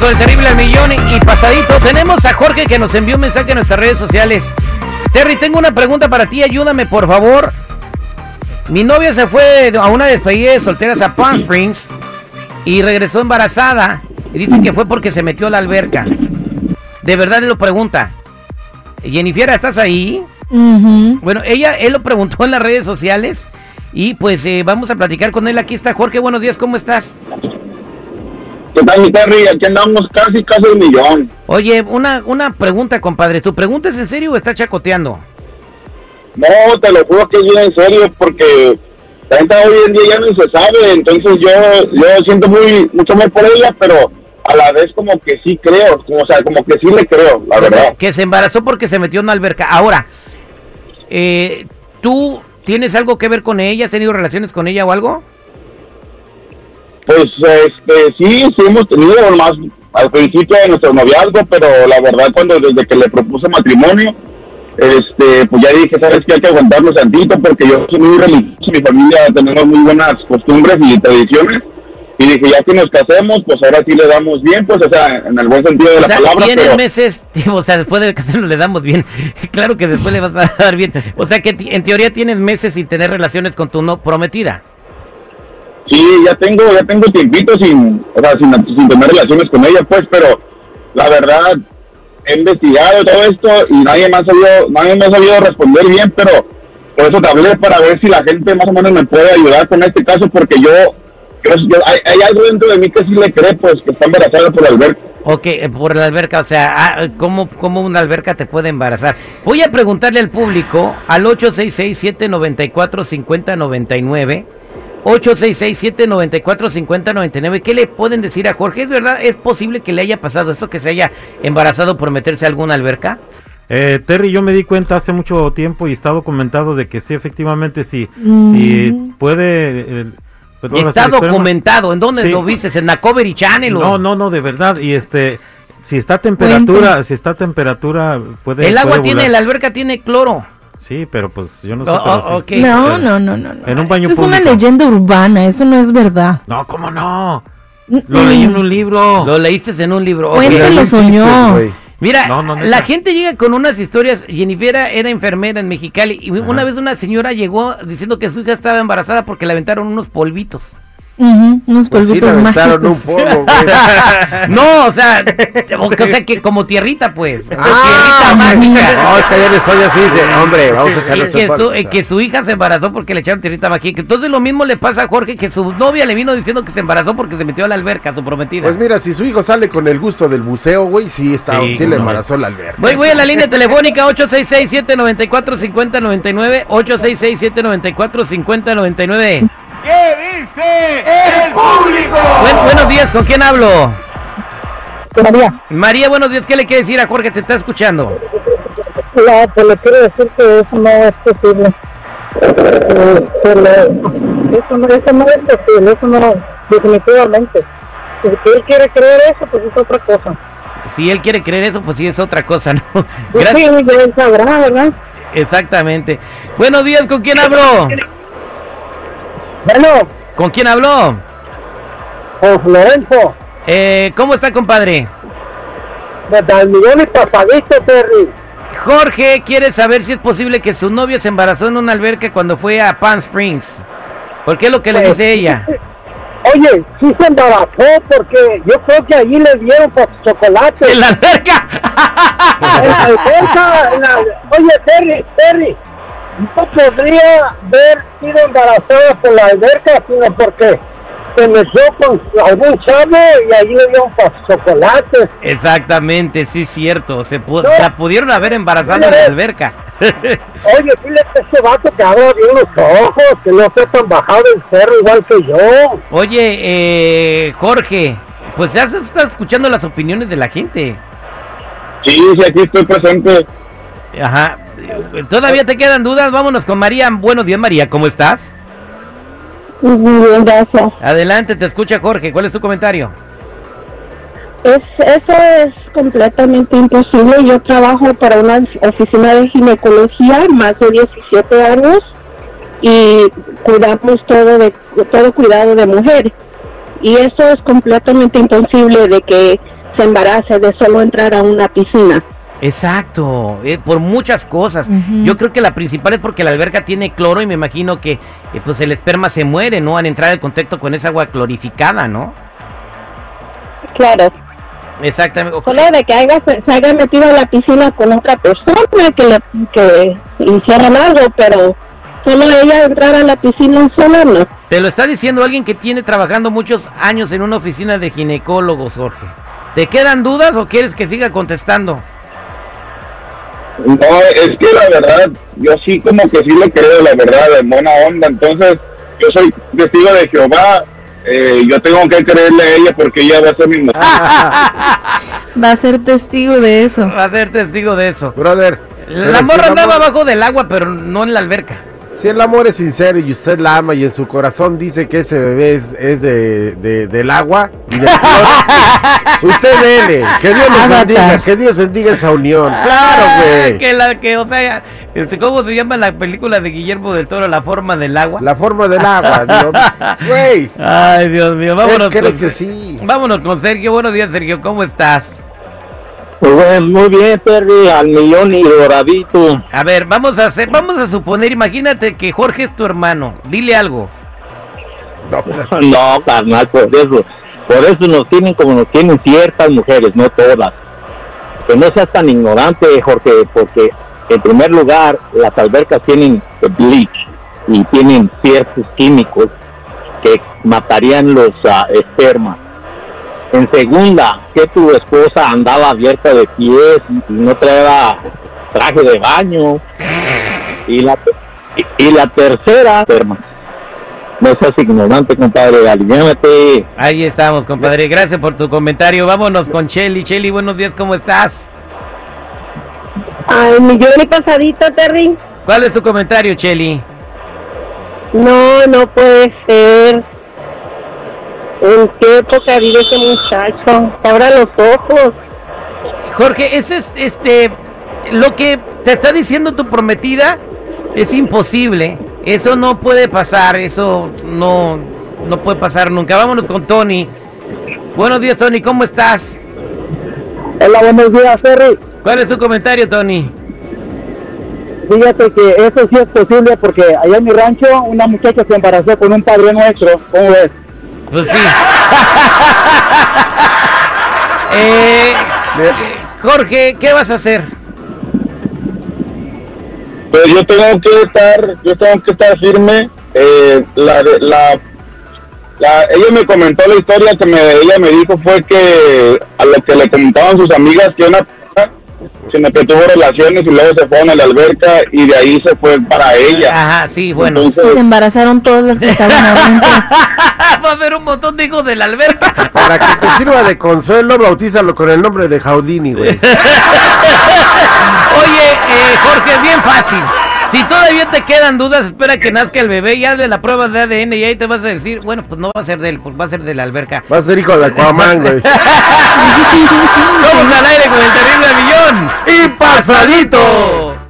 Con el terrible al millón y pasadito. Tenemos a Jorge que nos envió un mensaje en nuestras redes sociales. Terry, tengo una pregunta para ti, ayúdame por favor. Mi novia se fue a una despedida de solteras a Palm Springs y regresó embarazada. Y dicen que fue porque se metió a la alberca. De verdad él lo pregunta. Jennifer, ¿estás ahí? Bueno, ella, él lo preguntó en las redes sociales y pues eh, vamos a platicar con él. Aquí está Jorge, buenos días, ¿cómo estás? ¿Qué tal, mi Terry? Aquí andamos casi, casi un millón. Oye, una, una pregunta, compadre. ¿Tu pregunta es en serio o está chacoteando? No, te lo juro que es bien en serio, porque la gente hoy en día ya no se sabe, entonces yo, yo siento muy mucho amor por ella, pero a la vez como que sí creo, como, o sea, como que sí le creo, la verdad. Que se embarazó porque se metió en una alberca. Ahora, eh, ¿tú tienes algo que ver con ella? ¿Has tenido relaciones con ella o algo? Pues este, sí, sí hemos tenido más al principio de nuestro noviazgo, pero la verdad cuando desde que le propuse matrimonio, este, pues ya dije, sabes que hay que aguantarnos tantito porque yo soy muy religioso, mi familia tenemos muy buenas costumbres y tradiciones. Y dije, ya que nos casemos, pues ahora sí le damos bien, pues, o sea, en el buen sentido de O la sea, palabra. tienes Pero, meses, o sea, después de casarnos le damos bien. claro que después le vas a dar bien. O sea que en teoría tienes meses sin tener relaciones con tu no prometida. Sí, ya tengo, ya tengo tiempito sin, o sea, sin, sin tener relaciones con ella, pues, pero la verdad, he investigado todo esto y nadie me ha sabido, nadie me ha sabido responder bien, pero por eso te hablé para ver si la gente más o menos me puede ayudar con este caso, porque yo, yo, yo- hay, hay algo dentro de mí que sí le cree, pues, que está embarazada por Alberto. Ok, eh, por la alberca, o sea, ah, ¿cómo, ¿cómo una alberca te puede embarazar? Voy a preguntarle al público al 866-794-5099. 866-794-5099. ¿Qué le pueden decir a Jorge? ¿Es verdad? ¿Es posible que le haya pasado esto, que se haya embarazado por meterse a alguna alberca? Eh, Terry, yo me di cuenta hace mucho tiempo y está documentado de que sí, efectivamente, sí, Mm. sí puede... eh, pues, Está documentado. ¿En dónde Sí. lo viste? ¿En la Covery Channel? o- No, no, no, de verdad. Y este, si está a temperatura, si está a temperatura, puede... El agua puede tiene, volar. la alberca tiene cloro. Sí, pero pues yo no sé. Oh, oh, sí. No, no, no, no, no. En un baño es una leyenda urbana, eso no es verdad. No, ¿cómo no? Mm, Lo mm. leí en un libro. Lo leíste en un libro. Cuéntalo, insistes, soñó. Mira, No, no, neta. la gente llega con unas historias. Jennifer era enfermera en Mexicali y una Ajá. vez una señora llegó diciendo que su hija estaba embarazada porque le aventaron unos polvitos. Ujú, unos Pues sí, polvitos un mágicos. polvo, no, o sea, o, o sea que como tierrita, pues. tierrita Ah, mágica. No, es que ayer soy así, dice, hombre, vamos a echarle que, su, eh, que su hija se embarazó porque le echaron tierrita mágica. Entonces lo mismo le pasa a Jorge que su novia le vino diciendo que se embarazó porque se metió a la alberca, su prometida. Pues mira, si su hijo sale con el gusto del buceo, güey, sí, está, Sí, sí, le embarazó la alberca. Voy, voy a la línea telefónica 866-794-5099. 866-794-5099. ¿Qué dice el público? Buen- buenos días, ¿con quién hablo? María, María, buenos días. ¿Qué le quiere decir a Jorge? Te está escuchando. no, pues le quiero decir que eso no es posible. Eh, que le- eso, no, eso no es posible, eso no, definitivamente. Si él quiere creer eso, pues es otra cosa. Si él quiere creer eso, pues sí es otra cosa, ¿no? Pues sí, Gracias. ya él sabrá, ¿verdad? Exactamente. Buenos días, ¿con quién habló? Bueno, ¿Con quién habló? con Florencio, Eh, ¿Cómo está, compadre? de pasadito, Terry. Jorge quiere saber si es posible que su novia se embarazó en una alberca cuando fue a Palm Springs. ¿Por qué es lo que le Pues, dice ella? Oye, sí se embarazó porque yo creo que allí le dieron pues, chocolate. ¿En la alberca? En la alberca, en la- Oye, Terry, Terry, no podría haber sido embarazada por la alberca, sino porque se metió con algún chavo y allí le pues, chocolates. Exactamente, sí es cierto. Se, pu- No. la pudieron haber embarazado en la alberca. Oye, dile a ese vato que abra bien los ojos, que no sea tan bajado el cerro igual que yo. Oye, eh, Jorge, pues ya se está escuchando las opiniones de la gente. Sí, sí, aquí estoy presente. Ajá. ¿Todavía te quedan dudas? Vámonos con María. Buenos días, María. ¿Cómo estás? Muy bien, gracias. Adelante, te escucha Jorge. ¿Cuál es tu comentario? Es, eso es completamente imposible. Yo trabajo para una oficina de ginecología más de 17 años y cuidamos todo de todo cuidado de mujer. y eso es completamente imposible de que se embarace de solo entrar a una piscina. Exacto, eh, por muchas cosas. Yo creo que la principal es porque la alberca tiene cloro y me imagino que eh, pues el esperma se muere, ¿no? Al entrar en contacto con esa agua clorificada, ¿no? Claro, Exactamente. solo de que haya, se haya metido a la piscina con otra persona que le, que hicieran algo, pero solo ella entrar a la piscina sola no. Te lo está diciendo alguien que tiene trabajando muchos años en una oficina de ginecólogos, Jorge. ¿Te quedan dudas o quieres que siga contestando? No, es que la verdad, yo sí como que sí le creo, la verdad, en buena onda. Entonces, yo soy testigo de Jehová. eh, yo tengo que creerle a ella porque ella va a ser mi mujer. Va a ser testigo de eso. Va a ser testigo de eso. Brother. La morra andaba abajo del agua, pero no en la alberca. Si el amor es sincero y usted la ama y en su corazón dice que ese bebé es, es de, de- del agua y del usted dele. Que Dios bendiga, que Dios bendiga esa unión. Claro, Ah, güey. Que la que, o sea, este, ¿cómo se llama la película de Guillermo del Toro, La forma del agua? La forma del agua, Dios. Güey. Ay, Dios mío, vámonos con, que sí. vámonos con Sergio. Buenos días, Sergio, ¿cómo estás? Pues muy bien, Terry, al millón y doradito. A ver, vamos a hacer, vamos a suponer, imagínate que Jorge es tu hermano. Dile algo. No, pero- No, carnal, por eso. Por eso nos tienen como nos tienen ciertas mujeres, no todas. Que no seas tan ignorante, Jorge, porque en primer lugar, las albercas tienen bleach y tienen ciertos químicos que matarían los ah, espermas. En segunda, que tu esposa andaba abierta de pies y no traía traje de baño. Y la, y, y la tercera, esperma. No seas ignorante, compadre, aliviánate. Ahí estamos, compadre. Gracias por tu comentario. Vámonos con Shelly. Shelly, buenos días, ¿cómo estás? Al millón y pasadito, Terry. ¿Cuál es tu comentario, Shelly? No, no puede ser. ¿En qué época vive ese muchacho? Abra los ojos. Jorge, ese es este lo que te está diciendo tu prometida es imposible. Eso no puede pasar, eso no no puede pasar nunca. Vámonos con Tony. Buenos días, Tony, ¿cómo estás? Hola, buenos días, Terry. ¿Cuál es tu comentario, Tony? Fíjate que eso sí es posible porque allá en mi rancho una muchacha se embarazó con un padre nuestro. ¿Cómo ves? Pues sí. Eh, Jorge, ¿qué vas a hacer? Pero yo tengo que estar, yo tengo que estar firme. Eh, la, la, la, ella me comentó la historia que me, ella me dijo fue que a lo que le comentaban sus amigas que una se me tuvo relaciones y luego se fueron a la alberca y de ahí se fue para ella. Ajá, sí, bueno. Entonces, Se embarazaron todas las que estaban adentro. Va a haber un montón de hijos de la alberca. Para que te sirva de consuelo, bautízalo con el nombre de Jaudini, güey. Oye, eh, Jorge, bien fácil. Si todavía te quedan dudas, espera que nazca el bebé y hazle la prueba de ADN y ahí te vas a decir, bueno, pues no va a ser de él, pues va a ser de la alberca. Va a ser hijo de Aquaman, güey. Vamos al aire con el terrible millón. ¡Y pasadito!